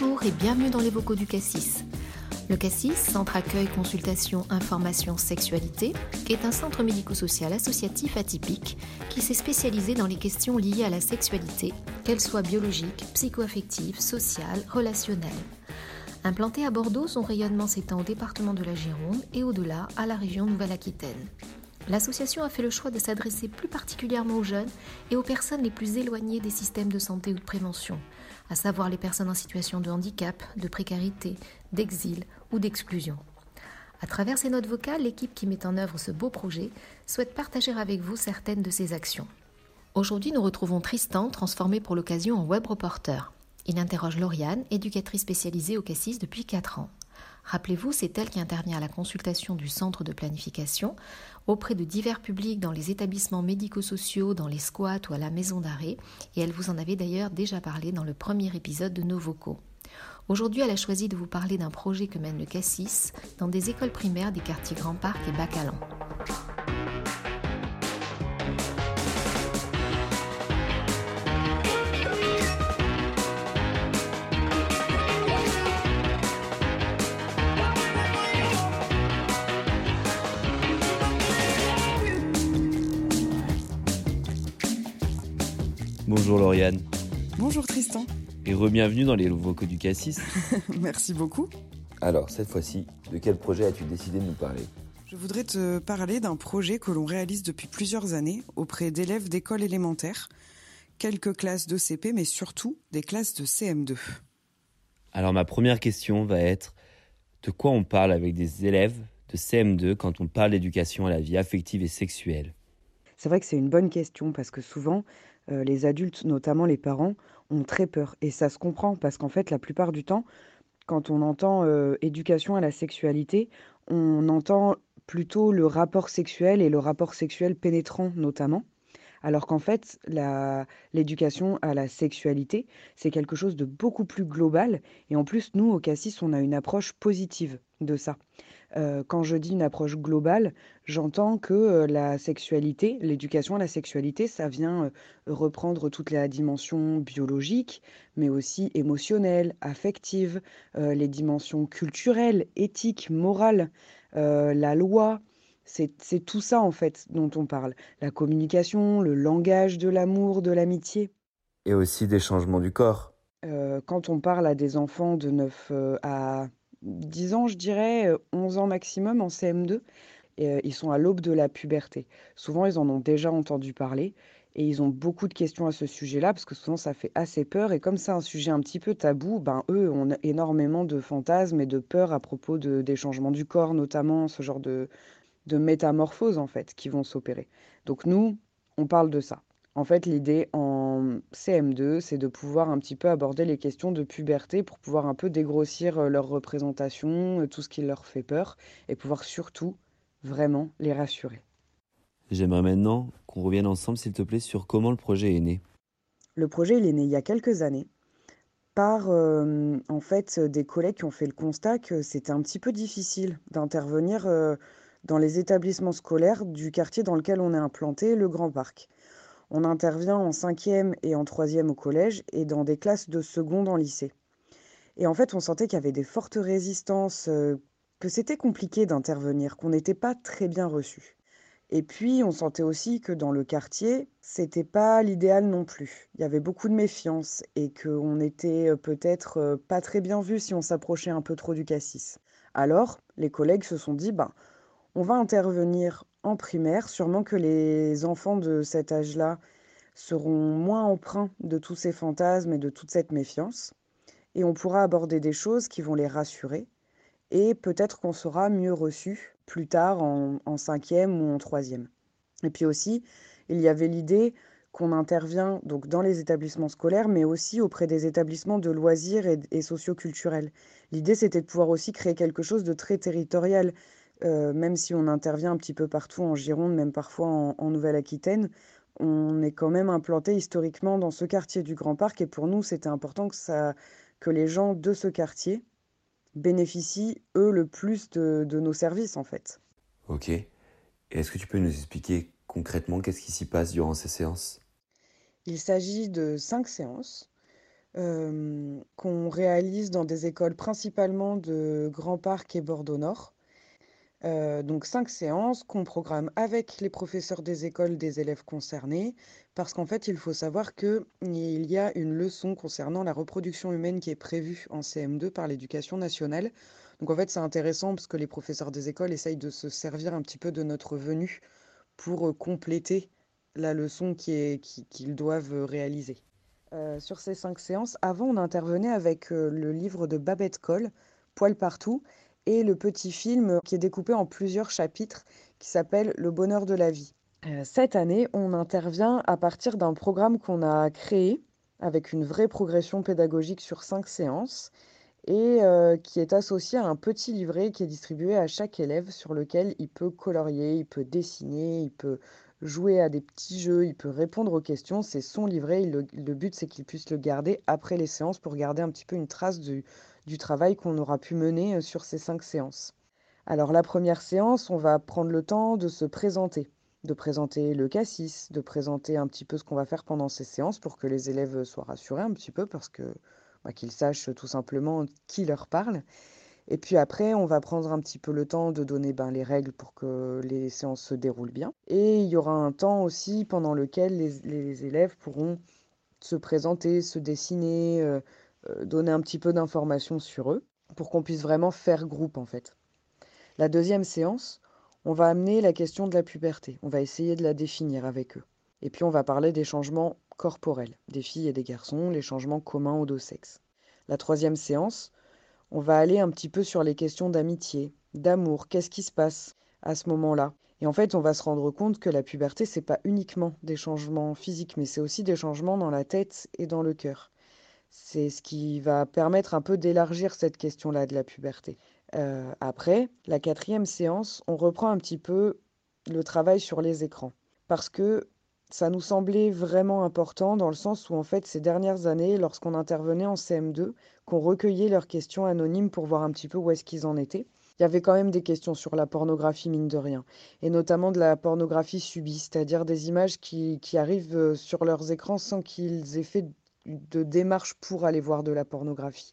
Bonjour et bienvenue dans les vocaux du Cassis. Le Cassis, Centre Accueil, Consultation, Information, Sexualité, est un centre médico-social associatif atypique qui s'est spécialisé dans les questions liées à la sexualité, qu'elles soient biologiques, psychoaffectives, sociales, relationnelles. Implanté à Bordeaux, son rayonnement s'étend au département de la Gironde et au-delà à la région Nouvelle-Aquitaine. L'association a fait le choix de s'adresser plus particulièrement aux jeunes et aux personnes les plus éloignées des systèmes de santé ou de prévention, à savoir les personnes en situation de handicap, de précarité, d'exil ou d'exclusion. À travers ces notes vocales, l'équipe qui met en œuvre ce beau projet souhaite partager avec vous certaines de ses actions. Aujourd'hui, nous retrouvons Tristan, transformé pour l'occasion en web reporter. Il interroge Lauriane, éducatrice spécialisée au Cassis depuis 4 ans. Rappelez-vous, c'est elle qui intervient à la consultation du centre de planification auprès de divers publics dans les établissements médico-sociaux, dans les squats ou à la maison d'arrêt, et elle vous en avait d'ailleurs déjà parlé dans le premier épisode de nos vocaux. Aujourd'hui, elle a choisi de vous parler d'un projet que mène le Cassis dans des écoles primaires des quartiers Grand Parc et Bacalan. Bonjour Lauriane. Bonjour Tristan. Et re-bienvenue dans les vocaux du Cassis. Merci beaucoup. Alors, cette fois-ci, de quel projet as-tu décidé de nous parler? Je voudrais te parler d'un projet que l'on réalise depuis plusieurs années auprès d'élèves d'école élémentaire, quelques classes de CP, mais surtout des classes de CM2. Alors, ma première question va être de quoi on parle avec des élèves de CM2 quand on parle d'éducation à la vie affective et sexuelle? C'est vrai que c'est une bonne question parce que souvent, euh, les adultes, notamment les parents, ont très peur. Et ça se comprend parce qu'en fait, la plupart du temps, quand on entend euh, éducation à la sexualité, on entend plutôt le rapport sexuel et le rapport sexuel pénétrant notamment. Alors qu'en fait, l'éducation à la sexualité, c'est quelque chose de beaucoup plus global. Et en plus, nous, au Cassis, on a une approche positive de ça. Euh, quand je dis une approche globale, j'entends que euh, la sexualité, l'éducation à la sexualité, ça vient euh, reprendre toute la dimension biologique, mais aussi émotionnelle, affective, les dimensions culturelles, éthiques, morales, la loi. C'est tout ça en fait dont on parle. La communication, le langage de l'amour, de l'amitié. Et aussi des changements du corps. quand on parle à des enfants de 9 à 10 ans, je dirais, 11 ans maximum en CM2. Et, ils sont à l'aube de la puberté. Souvent, ils en ont déjà entendu parler et ils ont beaucoup de questions à ce sujet-là parce que souvent, ça fait assez peur. Et comme c'est un sujet un petit peu tabou, ben, eux ont énormément de fantasmes et de peurs à propos de, des changements du corps, notamment ce genre de, de métamorphoses, en fait, qui vont s'opérer. Donc, nous, on parle de ça. En fait, l'idée en CM2, c'est de pouvoir un petit peu aborder les questions de puberté pour pouvoir un peu dégrossir euh, leur représentation, euh, tout ce qui leur fait peur, et pouvoir surtout vraiment les rassurer. J'aimerais maintenant qu'on revienne ensemble, s'il te plaît, sur comment le projet est né. Le projet, il est né il y a quelques années par euh, en fait des collègues qui ont fait le constat que c'était un petit peu difficile d'intervenir dans les établissements scolaires du quartier dans lequel on est implanté, le Grand Parc. On intervient en cinquième et en troisième au collège et dans des classes de seconde en lycée. Et en fait, on sentait qu'il y avait des fortes résistances, euh, que c'était compliqué d'intervenir, qu'on n'était pas très bien reçu. Et puis, on sentait aussi que dans le quartier, c'était pas l'idéal non plus. Il y avait beaucoup de méfiance et qu'on était euh, peut-être euh, pas très bien vu si on s'approchait un peu trop du cassis. Alors, les collègues se sont dit, ben, on va intervenir en primaire, sûrement que les enfants de cet âge-là seront moins empreints de tous ces fantasmes et de toute cette méfiance, et on pourra aborder des choses qui vont les rassurer, et peut-être qu'on sera mieux reçu plus tard en, cinquième ou en troisième. Et puis aussi, il y avait l'idée qu'on intervient donc dans les établissements scolaires, mais aussi auprès des établissements de loisirs et, et socioculturels. L'idée, c'était de pouvoir aussi créer quelque chose de très territorial, euh, même si on intervient un petit peu partout en Gironde, même parfois en, Nouvelle-Aquitaine, on est quand même implanté historiquement dans ce quartier du Grand Parc et pour nous, c'était important que, ça, que les gens de ce quartier bénéficient, eux, le plus de, de nos services, en fait. Ok. Est-ce que tu peux nous expliquer concrètement qu'est-ce qui s'y passe durant ces séances? Il s'agit de cinq séances qu'on réalise dans des écoles principalement de Grand Parc et Bordeaux Nord. Donc cinq séances qu'on programme avec les professeurs des écoles des élèves concernés, parce qu'en fait il faut savoir qu'il y a une leçon concernant la reproduction humaine qui est prévue en CM2 par l'éducation nationale. Donc en fait c'est intéressant parce que les professeurs des écoles essayent de se servir un petit peu de notre venue pour compléter la leçon qu'ils doivent réaliser. Euh, sur ces cinq séances. Avant, on intervenait avec euh, le livre de Babette Cole, Poil partout, et le petit film qui est découpé en plusieurs chapitres qui s'appelle Le bonheur de la vie. Euh, cette année, on intervient à partir d'un programme qu'on a créé avec une vraie progression pédagogique sur cinq séances et qui est associé à un petit livret qui est distribué à chaque élève sur lequel il peut colorier, il peut dessiner, il peut jouer à des petits jeux, il peut répondre aux questions. C'est son livret. Le, but, c'est qu'il puisse le garder après les séances pour garder un petit peu une trace du, du travail qu'on aura pu mener euh, sur ces cinq séances. Alors la première séance, on va prendre le temps de se présenter, de présenter le cassis, de présenter un petit peu ce qu'on va faire pendant ces séances pour que les élèves soient rassurés un petit peu parce que bah, qu'ils sachent tout simplement qui leur parle. Et puis après, on va prendre un petit peu le temps de donner ben, les règles pour que les séances se déroulent bien. Et il y aura un temps aussi pendant lequel les, élèves pourront se présenter, se dessiner, euh, donner un petit peu d'informations sur eux pour qu'on puisse vraiment faire groupe en fait. La deuxième séance, on va amener la question de la puberté. On va essayer de la définir avec eux. Et puis on va parler des changements corporels, des filles et des garçons, les changements communs aux deux sexes. La troisième séance, on va aller un petit peu sur les questions d'amitié, d'amour, qu'est-ce qui se passe à ce moment-là. Et en fait, on va se rendre compte que la puberté, c'est pas uniquement des changements physiques, mais c'est aussi des changements dans la tête et dans le cœur. C'est ce qui va permettre un peu d'élargir cette question-là de la puberté. Euh, après, la quatrième séance, on reprend un petit peu le travail sur les écrans. Parce que ça nous semblait vraiment important dans le sens où, en fait, ces dernières années, lorsqu'on intervenait en CM2, qu'on recueillait leurs questions anonymes pour voir un petit peu où est-ce qu'ils en étaient, il y avait quand même des questions sur la pornographie, mine de rien, et notamment de la pornographie subie, c'est-à-dire des images qui, arrivent euh, sur leurs écrans sans qu'ils aient fait de démarche pour aller voir de la pornographie.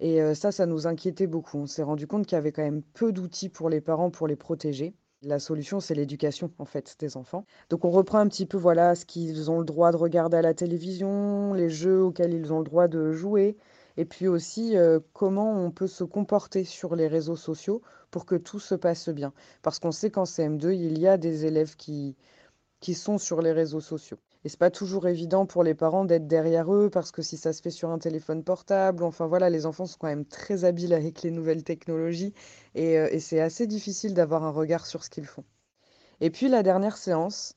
Et euh, ça, ça nous inquiétait beaucoup. On s'est rendu compte qu'il y avait quand même peu d'outils pour les parents pour les protéger. La solution, c'est l'éducation, en fait, des enfants. Donc, on reprend un petit peu, voilà, ce qu'ils ont le droit de regarder à la télévision, les jeux auxquels ils ont le droit de jouer, et puis aussi euh, comment on peut se comporter sur les réseaux sociaux pour que tout se passe bien. Parce qu'on sait qu'en CM2, il y a des élèves qui, qui sont sur les réseaux sociaux. Et c'est pas toujours évident pour les parents d'être derrière eux parce que si ça se fait sur un téléphone portable, enfin voilà, les enfants sont quand même très habiles avec les nouvelles technologies et, euh, c'est assez difficile d'avoir un regard sur ce qu'ils font. Et puis la dernière séance,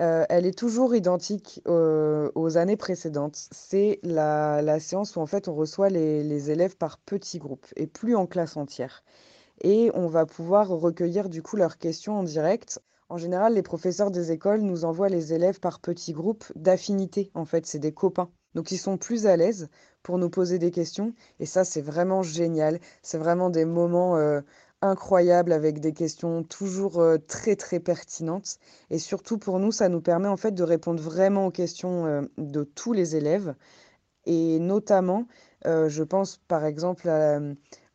euh, elle est toujours identique euh, aux années précédentes. C'est la, séance où en fait on reçoit les, les élèves par petits groupes et plus en classe entière. Et on va pouvoir recueillir du coup leurs questions en direct en général, les professeurs des écoles nous envoient les élèves par petits groupes d'affinité. En fait, c'est des copains. Donc, ils sont plus à l'aise pour nous poser des questions. Et ça, c'est vraiment génial. C'est vraiment des moments euh, incroyables avec des questions toujours euh, très, très pertinentes. Et surtout, pour nous, ça nous permet en fait de répondre vraiment aux questions euh, de tous les élèves. Et notamment, je pense par exemple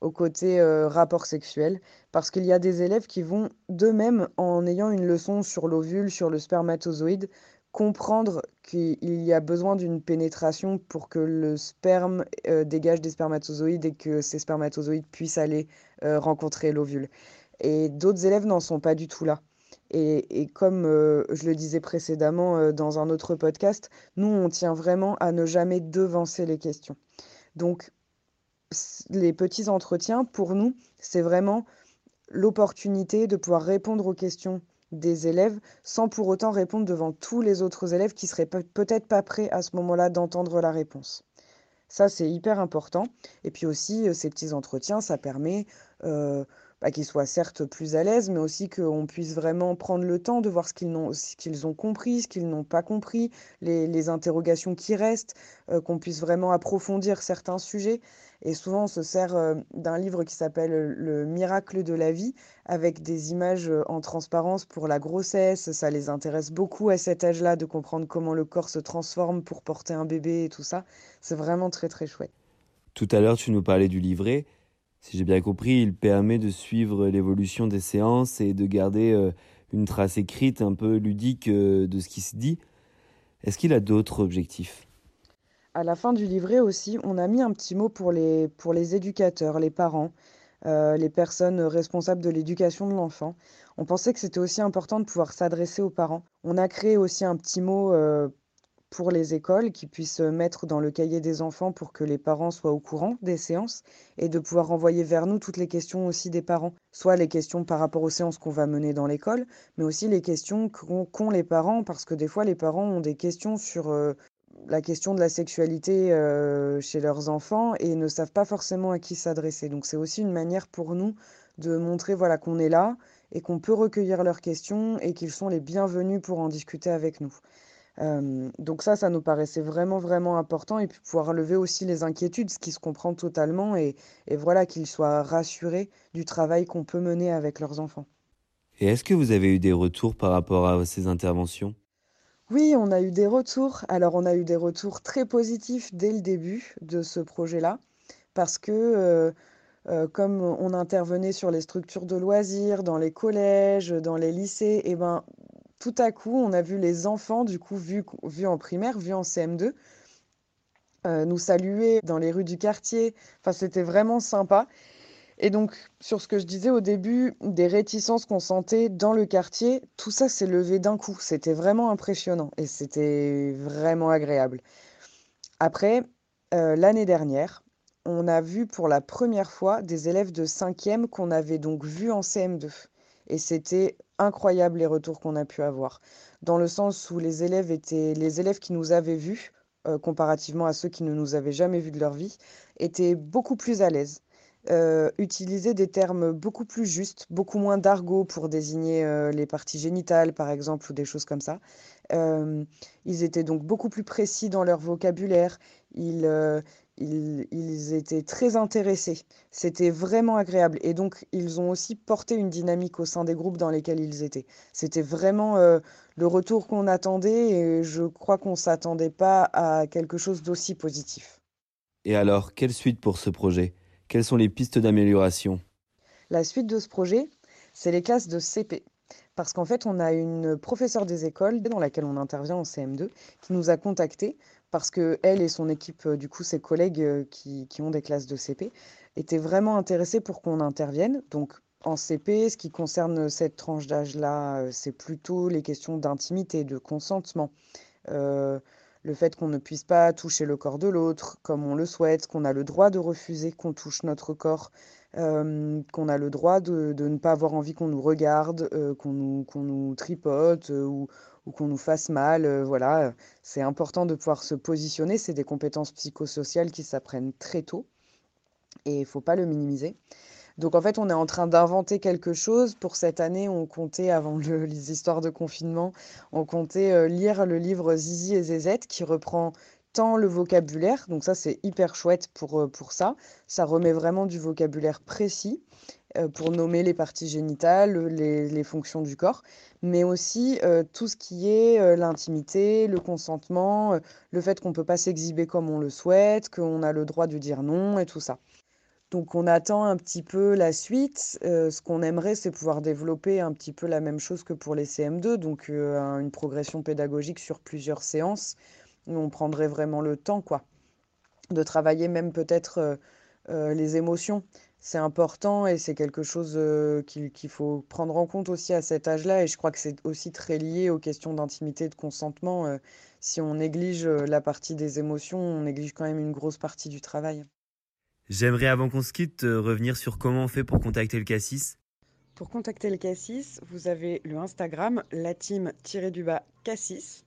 au côté rapport sexuel parce qu'il y a des élèves qui vont d'eux-mêmes, en ayant une leçon sur l'ovule, sur le spermatozoïde, comprendre qu'il y a besoin d'une pénétration pour que le sperme euh, dégage des spermatozoïdes et que ces spermatozoïdes puissent aller euh, rencontrer l'ovule. Et d'autres élèves n'en sont pas du tout là. Et, comme euh, je le disais précédemment dans un autre podcast, nous, on tient vraiment à ne jamais devancer les questions. Donc, les petits entretiens, pour nous, c'est vraiment l'opportunité de pouvoir répondre aux questions des élèves sans pour autant répondre devant tous les autres élèves qui seraient peut-être pas prêts à ce moment-là d'entendre la réponse. Ça, c'est hyper important. Et puis aussi, euh, ces petits entretiens, ça permet euh, bah, qu'ils soient certes plus à l'aise, mais aussi qu'on puisse vraiment prendre le temps de voir ce qu'ils ont, qu'ils ont compris, ce qu'ils n'ont pas compris, les, interrogations qui restent, euh, qu'on puisse vraiment approfondir certains sujets. Et souvent, on se sert euh, d'un livre qui s'appelle Le miracle de la vie, avec des images euh, en transparence pour la grossesse. Ça les intéresse beaucoup à cet âge-là de comprendre comment le corps se transforme pour porter un bébé et tout ça. C'est vraiment très, très chouette. Tout à l'heure, tu nous parlais du livret. Si j'ai bien compris, il permet de suivre l'évolution des séances et de garder euh, une trace écrite un peu ludique de ce qui se dit. Est-ce qu'il a d'autres objectifs? À la fin du livret aussi, on a mis un petit mot pour les, pour les éducateurs, les parents, euh, les personnes responsables de l'éducation de l'enfant. On pensait que c'était aussi important de pouvoir s'adresser aux parents. On a créé aussi un petit mot euh, pour les écoles qui puissent mettre dans le cahier des enfants pour que les parents soient au courant des séances et de pouvoir renvoyer vers nous toutes les questions aussi des parents, soit les questions par rapport aux séances qu'on va mener dans l'école, mais aussi les questions qu'ont les parents parce que des fois les parents ont des questions sur euh, la question de la sexualité euh, chez leurs enfants et ne savent pas forcément à qui s'adresser. Donc c'est aussi une manière pour nous de montrer voilà qu'on est là et qu'on peut recueillir leurs questions et qu'ils sont les bienvenus pour en discuter avec nous. Euh, donc ça, ça nous paraissait vraiment, vraiment important et puis pouvoir lever aussi les inquiétudes, ce qui se comprend totalement et, et voilà qu'ils soient rassurés du travail qu'on peut mener avec leurs enfants. Et est-ce que vous avez eu des retours par rapport à ces interventions? Oui, on a eu des retours. Alors, on a eu des retours très positifs dès le début de ce projet-là, parce que euh, euh, comme on intervenait sur les structures de loisirs, dans les collèges, dans les lycées, et eh ben tout à coup, on a vu les enfants, du coup, vus, en primaire, vus en CM2, euh, nous saluer dans les rues du quartier. Enfin, c'était vraiment sympa. Et donc, sur ce que je disais au début, des réticences qu'on sentait dans le quartier, tout ça s'est levé d'un coup. C'était vraiment impressionnant et c'était vraiment agréable. Après, euh, l'année dernière, on a vu pour la première fois des élèves de 5e qu'on avait donc vus en CM2. Et c'était incroyable les retours qu'on a pu avoir. Dans le sens où les élèves étaient les élèves qui nous avaient vus, euh, comparativement à ceux qui ne nous avaient jamais vus de leur vie, étaient beaucoup plus à l'aise euh, utiliser des termes beaucoup plus justes, beaucoup moins d'argot pour désigner euh, les parties génitales, par exemple, ou des choses comme ça. Euh, ils étaient donc beaucoup plus précis dans leur vocabulaire. Ils, ils, ils étaient très intéressés. C'était vraiment agréable. Et donc, ils ont aussi porté une dynamique au sein des groupes dans lesquels ils étaient. C'était vraiment le retour qu'on attendait et je crois qu'on ne s'attendait pas à quelque chose d'aussi positif. Et alors, quelle suite pour ce projet? Quelles sont les pistes d'amélioration? La suite de ce projet, c'est les classes de CP. Parce qu'en fait, on a une professeure des écoles dans laquelle on intervient en CM2 qui nous a contactés parce que elle et son équipe, euh, du coup ses collègues euh, qui, qui ont des classes de CP, étaient vraiment intéressés pour qu'on intervienne. Donc en CP, ce qui concerne cette tranche d'âge-là, euh, c'est plutôt les questions d'intimité, de consentement. Le fait qu'on ne puisse pas toucher le corps de l'autre comme on le souhaite, qu'on a le droit de refuser qu'on touche notre corps, euh, qu'on a le droit de, ne pas avoir envie qu'on nous regarde, euh, qu'on nous, nous, tripote euh, ou, ou qu'on nous fasse mal. voilà, c'est important de pouvoir se positionner. C'est des compétences psychosociales qui s'apprennent très tôt et il ne faut pas le minimiser. Donc en fait, on est en train d'inventer quelque chose. Pour cette année, on comptait, avant les histoires de confinement, on comptait lire le livre Zizi et Zézette qui reprend tant le vocabulaire, donc ça c'est hyper chouette pour, euh, pour ça, ça remet vraiment du vocabulaire précis euh, pour nommer les parties génitales, les, fonctions du corps, mais aussi tout ce qui est l'intimité, le consentement, le fait qu'on ne peut pas s'exhiber comme on le souhaite, qu'on a le droit de dire non et tout ça. Donc on attend un petit peu la suite. Euh, ce qu'on aimerait, c'est pouvoir développer un petit peu la même chose que pour les CM2, donc euh, une progression pédagogique sur plusieurs séances. On prendrait vraiment le temps, quoi, de travailler même peut-être euh, les émotions. C'est important et c'est quelque chose qu'il faut prendre en compte aussi à cet âge-là. Et je crois que c'est aussi très lié aux questions d'intimité et de consentement. si on néglige la partie des émotions, on néglige quand même une grosse partie du travail. J'aimerais, avant qu'on se quitte, euh, revenir sur comment on fait pour contacter le Cassis. Pour contacter le Cassis, vous avez le Instagram, la team-du-bas Cassis.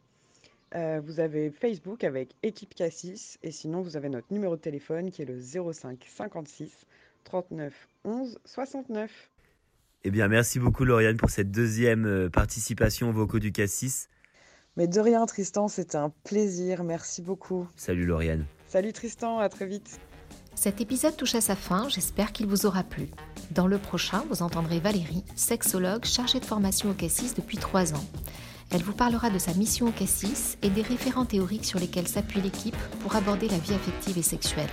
Euh, vous avez Facebook avec équipe Cassis. Et sinon, vous avez notre numéro de téléphone qui est le 05 56 39 11 69. Eh bien, merci beaucoup Lauriane pour cette deuxième euh, participation au Vocaux du Cassis. Mais de rien Tristan, c'était un plaisir, merci beaucoup. Salut Lauriane. Salut Tristan, à très vite. Cet épisode touche à sa fin, j'espère qu'il vous aura plu. Dans le prochain, vous entendrez Valérie, sexologue chargée de formation au Cassis depuis trois ans. Elle vous parlera de sa mission au Cassis et des référents théoriques sur lesquels s'appuie l'équipe pour aborder la vie affective et sexuelle.